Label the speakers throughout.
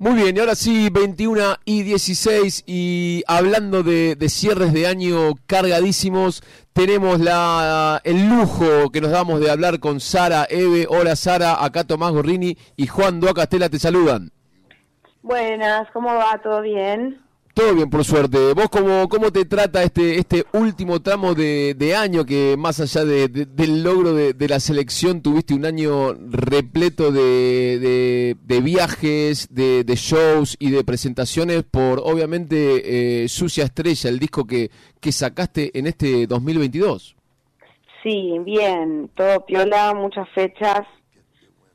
Speaker 1: Muy bien, y ahora sí, 21 y 16, y hablando de, cierres de año cargadísimos, tenemos la, el lujo que nos damos de hablar con Sara Eve. Hola Sara, acá Tomás Gorrini y Juan Duacastela te saludan.
Speaker 2: Buenas, ¿cómo va? ¿Todo bien?
Speaker 1: Todo bien, por suerte. ¿Vos cómo, cómo te trata este, este último tramo de, año que más allá del logro de, la selección tuviste un año repleto de, viajes, de, shows y de presentaciones por obviamente eh, Sucia Estrella, el disco que, que sacaste en este 2022?
Speaker 2: Sí, bien, todo piola, muchas fechas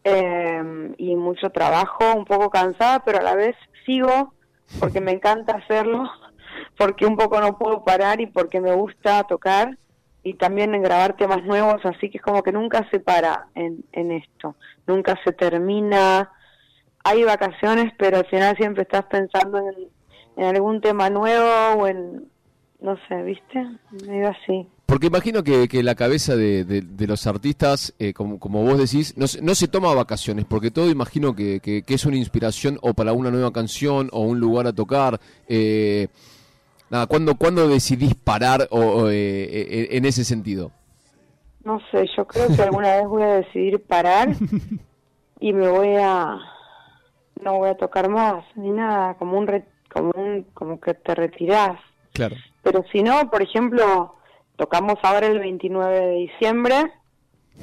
Speaker 2: eh, y mucho trabajo, un poco cansada, pero a la vez sigo porque me encanta hacerlo, porque un poco no puedo parar y porque me gusta tocar y también en grabar temas nuevos, así que es como que nunca se para en, en esto, nunca se termina. Hay vacaciones, pero al final siempre estás pensando en, algún tema nuevo o en, no sé, ¿viste? Medio así.
Speaker 1: Porque imagino que, que la cabeza de, de, los artistas, eh, como, como, vos decís, no, no, se toma vacaciones, porque todo imagino que, que, es una inspiración o para una nueva canción o un lugar a tocar. Eh, nada, ¿cuándo, ¿cuándo decidís parar o, eh, eh, en ese sentido?
Speaker 2: No sé, yo creo que alguna vez voy a decidir parar y me voy a... No voy a tocar más, ni nada, como un, como un como que te retirás.
Speaker 1: Claro.
Speaker 2: Pero si no, por ejemplo Tocamos ahora el 29 de diciembre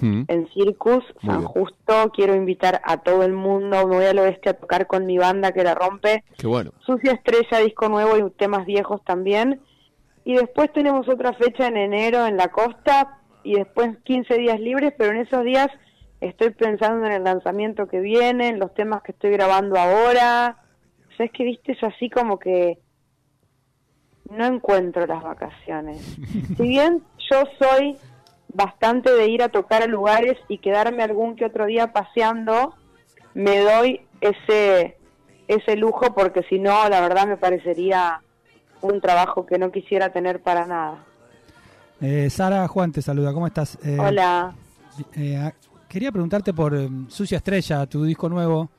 Speaker 2: mm. en Circus, San Justo. Quiero invitar a todo el mundo. Me voy al oeste a tocar con mi banda que la rompe.
Speaker 1: Qué bueno.
Speaker 2: Sucia Estrella, disco nuevo y temas viejos también. Y después tenemos otra fecha en enero en la costa y después 15 días libres, pero en esos días estoy pensando en el lanzamiento que viene, en los temas que estoy grabando ahora. O sea, es que viste, es así como que no encuentro las vacaciones. Si bien yo soy bastante de ir a tocar a lugares y quedarme algún que otro día paseando, me doy ese ese lujo porque si no, la verdad me parecería un trabajo que no quisiera tener para nada.
Speaker 3: Eh, Sara Juan te saluda, ¿cómo estás?
Speaker 2: Eh, Hola.
Speaker 3: Eh, quería preguntarte por Sucia Estrella, tu disco nuevo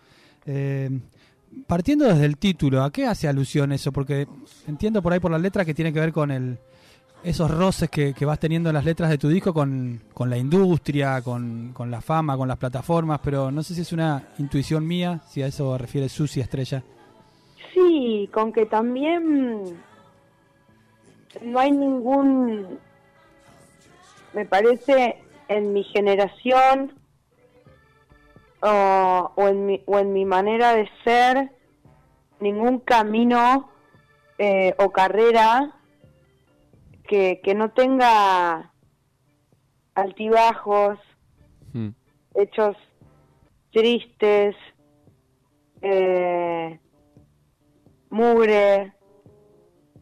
Speaker 3: partiendo desde el título, ¿a qué hace alusión eso? Porque entiendo por ahí por la letra que tiene que ver con el esos roces que, vas teniendo en las letras de tu disco con, la industria, con, la fama, con las plataformas, pero no sé si es una intuición mía, si a eso refiere Susi Estrella.
Speaker 2: Sí, con que también no hay ningún, me parece, en mi generación o, en, mi, o en mi manera de ser ningún camino eh, o carrera que, que, no tenga altibajos, hmm. hechos tristes, eh, mugre,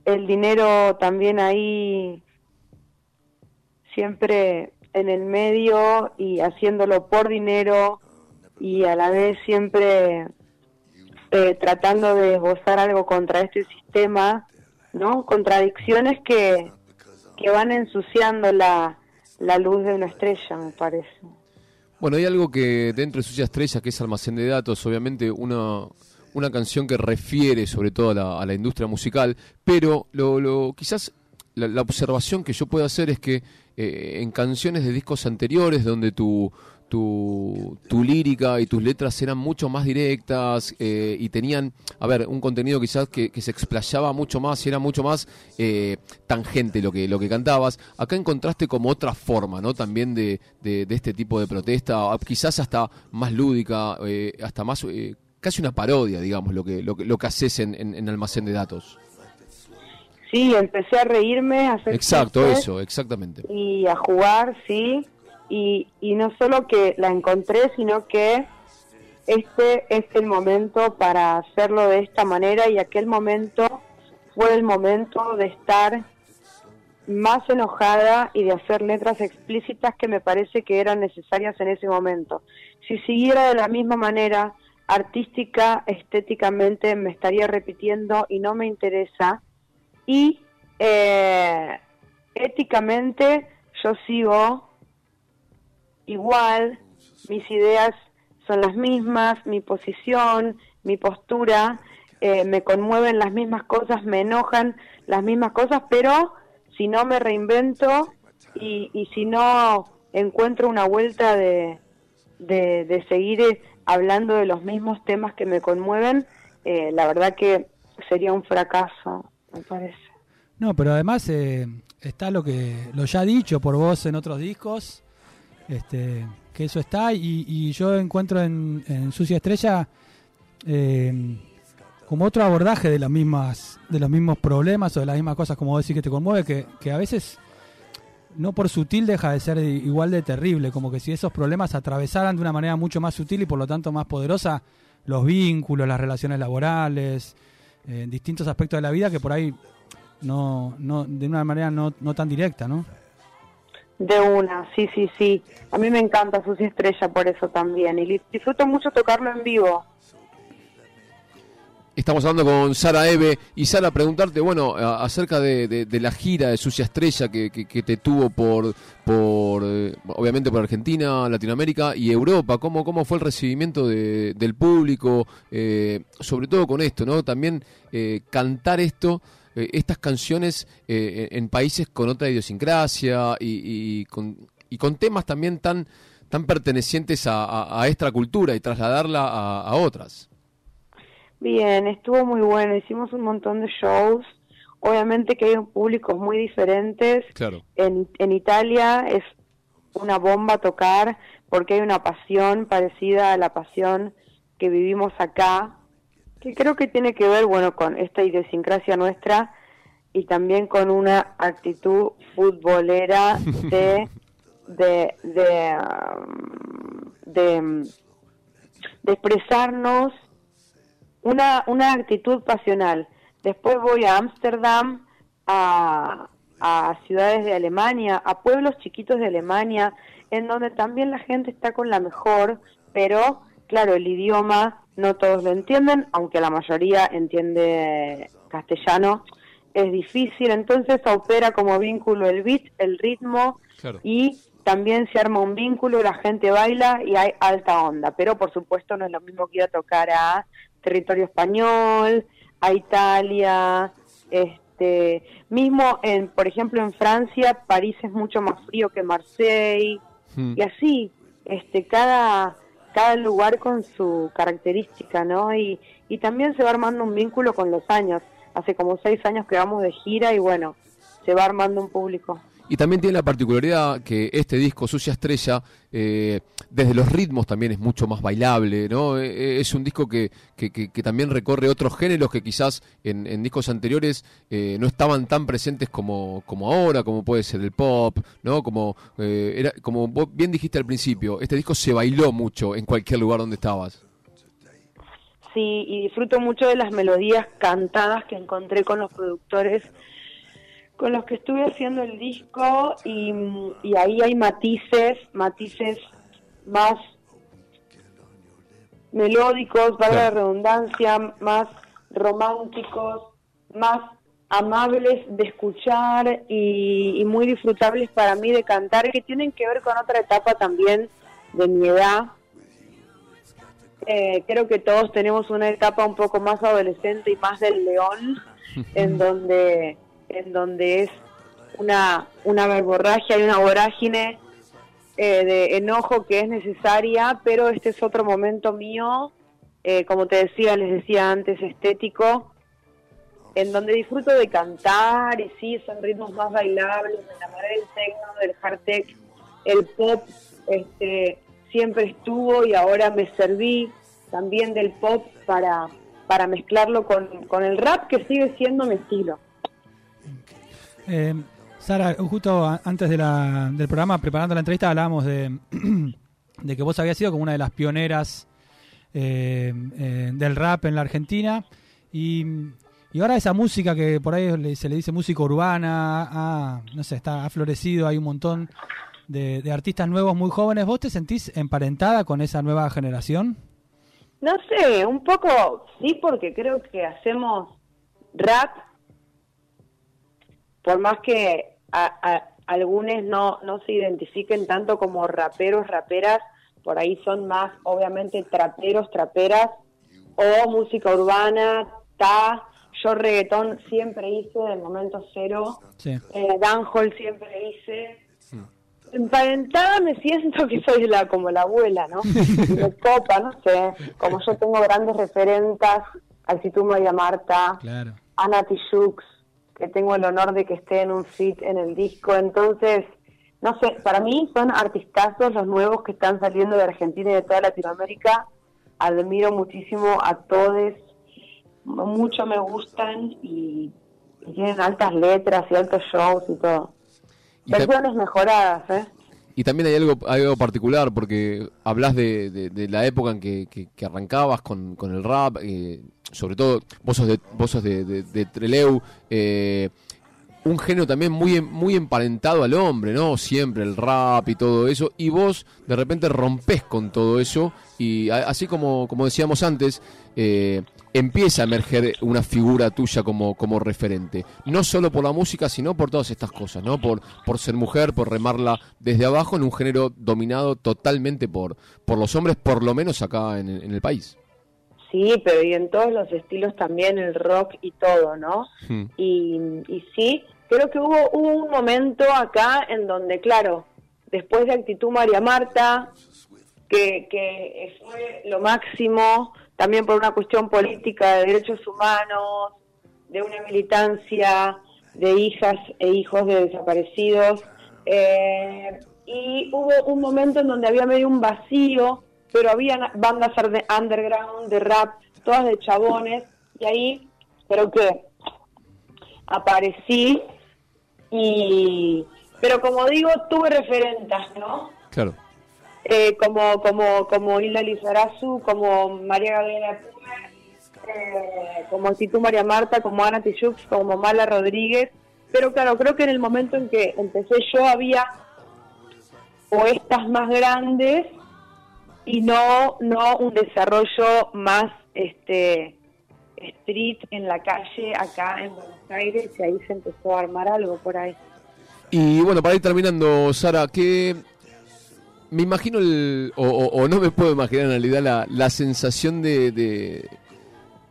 Speaker 2: el dinero también ahí siempre en el medio y haciéndolo por dinero y a la vez siempre eh, tratando de esbozar algo contra este sistema, ¿no? Contradicciones que, que van ensuciando la, la luz de una estrella, me parece.
Speaker 1: Bueno, hay algo que dentro de Sucia Estrella, que es almacén de datos, obviamente una, una canción que refiere sobre todo a la, a la industria musical, pero lo, lo quizás la, observación que yo puedo hacer es que eh, en canciones de discos anteriores, donde tu, tu, tu, lírica y tus letras eran mucho más directas eh, y tenían, a ver, un contenido quizás que, se explayaba mucho más y era mucho más eh, tangente lo que, lo que cantabas. Acá encontraste como otra forma, ¿no? También de, de, este tipo de protesta, quizás hasta más lúdica, eh, hasta más, casi una parodia, digamos, lo que, lo, lo que haces en, en, Almacén de Datos.
Speaker 2: Sí, empecé a reírme, a hacer
Speaker 1: Exacto, eso, exactamente.
Speaker 2: Y a jugar, sí y, no solo que la encontré, sino que este es el momento para hacerlo de esta manera y aquel momento fue el momento de estar más enojada y de hacer letras explícitas que me parece que eran necesarias en ese momento. Si siguiera de la misma manera, artística, estéticamente, me estaría repitiendo y no me interesa. Y eh, éticamente, yo sigo igual, mis ideas son las mismas, mi posición, mi postura, eh, me conmueven las mismas cosas, me enojan las mismas cosas, pero si no me reinvento y, y si no encuentro una vuelta de, de, seguir hablando de los mismos temas que me conmueven, eh, la verdad que sería un fracaso, me parece.
Speaker 3: No, pero además eh, está lo que lo ya dicho por vos en otros discos, este, que eso está y, yo encuentro en, Sucia Estrella eh, como otro abordaje de las mismas de los mismos problemas o de las mismas cosas como decís que te conmueve, que, que a veces no por sutil deja de ser igual de terrible, como que si esos problemas atravesaran de una manera mucho más sutil y por lo tanto más poderosa los vínculos, las relaciones laborales, eh, distintos aspectos de la vida que por ahí no, no de una manera no, no tan directa, ¿no?
Speaker 2: De una, sí, sí, sí. A mí me encanta Susi Estrella por eso también. Y disfruto mucho tocarlo en vivo.
Speaker 1: Estamos hablando con Sara Eve y Sara, preguntarte, bueno, acerca de, la gira de Sucia Estrella que, te tuvo por, por eh, obviamente por Argentina, Latinoamérica y Europa. ¿Cómo, cómo fue el recibimiento del público? Eh, sobre todo con esto, ¿no? También eh, cantar esto eh, estas canciones eh, en países con otra idiosincrasia y, con, y con temas también tan, tan pertenecientes a, a, esta cultura y trasladarla a, otras.
Speaker 2: Bien, estuvo muy bueno, hicimos un montón de shows. Obviamente que hay públicos muy diferentes.
Speaker 1: Claro.
Speaker 2: En, en Italia es una bomba tocar porque hay una pasión parecida a la pasión que vivimos acá que creo que tiene que ver, bueno, con esta idiosincrasia nuestra y también con una actitud futbolera de de de, um, de, expresarnos una una actitud pasional. Después voy a Ámsterdam, a, a ciudades de Alemania, a pueblos chiquitos de Alemania, en donde también la gente está con la mejor, pero claro, el idioma no todos lo entienden, aunque la mayoría entiende castellano, es difícil, entonces opera como vínculo el beat, el ritmo y también se arma un vínculo, la gente baila y hay alta onda, pero por supuesto no es lo mismo que ir a tocar a territorio español, a Italia, este, mismo en, por ejemplo, en Francia, París es mucho más frío que Marseille hmm. y así, este, cada cada lugar con su característica, ¿no? Y, y también se va armando un vínculo con los años. Hace como seis años que vamos de gira y bueno, se va armando un público.
Speaker 1: Y también tiene la particularidad que este disco, Sucia Estrella, eh, desde los ritmos también es mucho más bailable, ¿no? Eh, eh, es un disco que, que, que, también recorre otros géneros que quizás en, discos anteriores no estaban tan presentes como, como ahora, como puede ser el pop, ¿no? Como, era, como vos bien dijiste al principio, este disco se bailó mucho en cualquier lugar donde estabas.
Speaker 2: Sí, y disfruto mucho de las melodías cantadas que encontré con los productores con los que estuve haciendo el disco y, ahí hay matices, matices más melódicos, para la redundancia, más románticos, más amables de escuchar y, muy disfrutables para mí de cantar, que tienen que ver con otra etapa también de mi edad. Eh, creo que todos tenemos una etapa un poco más adolescente y más del león, en donde en donde es una, una verborragia y una vorágine eh, de enojo que es necesaria, pero este es otro momento mío, eh, como te decía, les decía antes, estético, en donde disfruto de cantar y sí, son ritmos más bailables, me enamoré del techno, del hard tech, el pop este, siempre estuvo y ahora me serví también del pop para, para mezclarlo con, con el rap que sigue siendo mi estilo.
Speaker 3: Eh, Sara, justo antes de la, del programa, preparando la entrevista, hablábamos de, de, que vos habías sido como una de las pioneras eh, eh, del rap en la Argentina. Y, ahora esa música que por ahí se le dice música urbana, no sé, está, ha florecido, hay un montón de, de artistas nuevos muy jóvenes. ¿Vos te sentís emparentada con esa nueva generación?
Speaker 2: No sé, un poco sí, porque creo que hacemos rap por más que a, algunos no, no se identifiquen tanto como raperos, raperas, por ahí son más, obviamente, traperos, traperas, o música urbana, ta, yo reggaetón siempre hice del momento cero,
Speaker 3: Sí.
Speaker 2: eh, dancehall siempre hice. Emparentada me siento que soy la como la abuela, ¿no? Y Me copa, no sé, como yo tengo grandes referentas, Altitud María Marta,
Speaker 3: Claro.
Speaker 2: Ana Tijoux, que tengo el honor de que esté en un fit en el disco. Entonces, no sé, para mí son artistazos los nuevos que están saliendo de Argentina y de toda Latinoamérica. Admiro muchísimo a todos, mucho me gustan y, y tienen altas letras y altos shows y todo. Versiones mejoradas, ¿eh?
Speaker 1: Y también hay algo, algo particular, porque hablas de, de- la época en que, que- arrancabas con, con el rap, eh, sobre todo vos sos de, vos de, Treleu, eh, un género también muy, muy emparentado al hombre, ¿no? Siempre el rap y todo eso, y vos de repente rompes con todo eso, y así como, como decíamos antes, eh, empieza a emerger una figura tuya como, como referente, no solo por la música, sino por todas estas cosas, ¿no? Por, por ser mujer, por remarla desde abajo en un género dominado totalmente por, por los hombres, por lo menos acá en, el- en el país.
Speaker 2: Sí, pero y en todos los estilos también, el rock y todo, ¿no?
Speaker 1: Hmm.
Speaker 2: Y, y sí, creo que hubo, hubo un momento acá en donde, claro, después de Actitud María Marta, que, que fue lo máximo, también por una cuestión política de derechos humanos, de una militancia de hijas e hijos de desaparecidos. eh, y hubo un momento en donde había medio un vacío, pero había bandas arde- underground de rap, todas de chabones, y ahí creo que aparecí y pero como digo tuve referentas no
Speaker 1: Claro.
Speaker 2: Eh, como como como Hilda Lizarazu como María Gabriela eh, como Titu María Marta como Ana Tijoux como Mala Rodríguez pero claro creo que en el momento en que empecé yo había poetas más grandes y no no un desarrollo más este street en la calle acá en Buenos Aires y ahí se empezó a armar algo por ahí.
Speaker 1: Y bueno, para ir terminando, Sara, que me imagino, el, o, o- no me puedo imaginar en realidad la, la sensación de, de,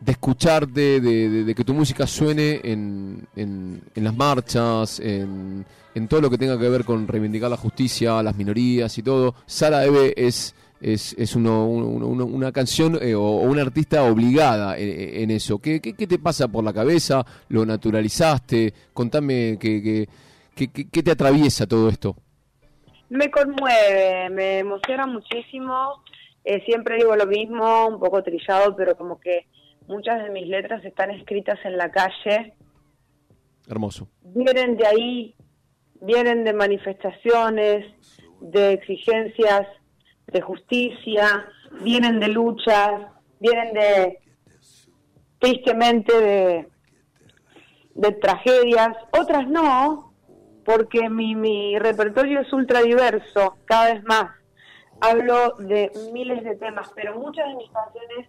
Speaker 1: de escucharte, de, de- que tu música suene en, en, en las marchas, en, en todo lo que tenga que ver con reivindicar la justicia, las minorías y todo. Sara Eve es, es, es uno- una canción eh, o, o una artista obligada en, eso. ¿Qué, qué, qué te pasa por la cabeza? ¿Lo naturalizaste? Contame que, que, que- que- qué te atraviesa todo esto.
Speaker 2: Me conmueve, me emociona muchísimo. Eh, siempre digo lo mismo, un poco trillado, pero como que muchas de mis letras están escritas en la calle.
Speaker 1: Hermoso.
Speaker 2: Vienen de ahí, vienen de manifestaciones, de exigencias de justicia, vienen de luchas, vienen de, tristemente, de, de tragedias. Otras no, porque mi, mi repertorio es ultra diverso, cada vez más. Hablo de miles de temas, pero muchas de mis canciones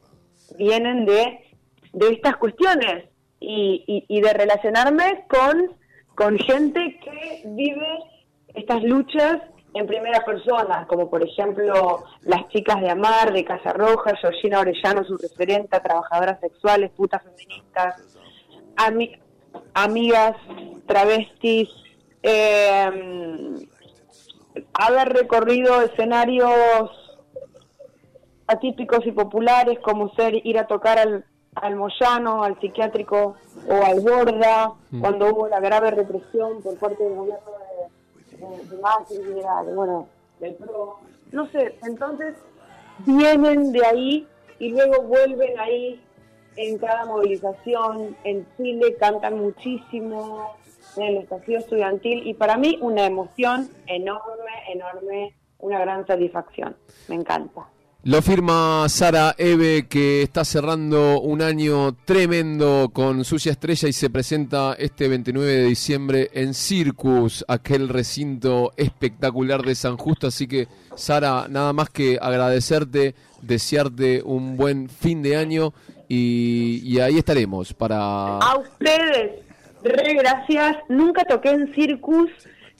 Speaker 2: vienen de, de estas cuestiones y, y, de relacionarme con, con gente que vive estas luchas en primera persona, como por ejemplo las chicas de Amar, de Casa Roja, Georgina Orellano, su referente, trabajadoras sexuales, putas feministas, ami- amigas, travestis, eh, haber recorrido escenarios atípicos y populares como ser ir a tocar al, al Moyano, al psiquiátrico o al Borda, cuando hubo la grave represión por parte del gobierno de, de, de Macri, de, bueno, del PRO. No sé, entonces vienen de ahí y luego vuelven ahí en cada movilización. En Chile cantan muchísimo en el estallido estudiantil y para mí una emoción enorme, enorme, una gran satisfacción. Me encanta.
Speaker 1: Lo firma Sara Eve, que está cerrando un año tremendo con Sucia Estrella y se presenta este 29 de diciembre en Circus, aquel recinto espectacular de San Justo. Así que, Sara, nada más que agradecerte, desearte un buen fin de año y, y ahí estaremos para...
Speaker 2: A ustedes, re gracias. Nunca toqué en Circus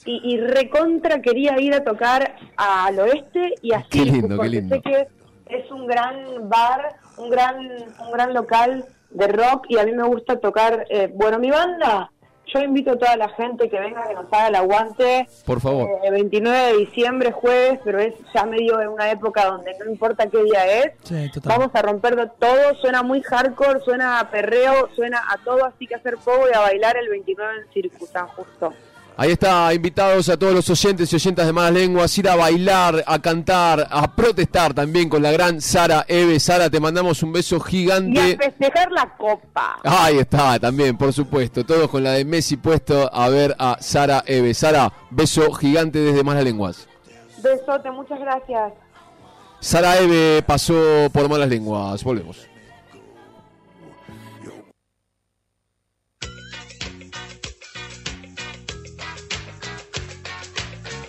Speaker 2: y, y recontra quería ir a tocar al oeste y a
Speaker 1: Qué
Speaker 2: Circus,
Speaker 1: lindo, qué
Speaker 2: porque
Speaker 1: lindo.
Speaker 2: sé que es un gran bar un gran, un gran local de rock y a mí me gusta tocar, eh, bueno, mi banda, yo invito a toda la gente que venga, que nos haga el aguante.
Speaker 1: Por favor.
Speaker 2: El 29 de diciembre, jueves, pero es ya medio en una época donde no importa qué día es.
Speaker 3: Sí, total.
Speaker 2: Vamos a romper todo, suena muy hardcore, suena a perreo, suena a todo, así que hacer poco y a bailar el 29 en Circus, San Justo.
Speaker 1: Ahí está, invitados a todos los oyentes y oyentas de malas lenguas, ir a bailar, a cantar, a protestar también con la gran Sara Eve. Sara, te mandamos un beso
Speaker 2: Y a
Speaker 1: gigante.
Speaker 2: festejar la copa.
Speaker 1: Ahí está, también, por supuesto. Todos con la de Messi puesto a ver a Sara Eve. Sara, beso gigante desde malas lenguas.
Speaker 2: Besote, muchas gracias.
Speaker 1: Sara Eve pasó por malas lenguas. Volvemos.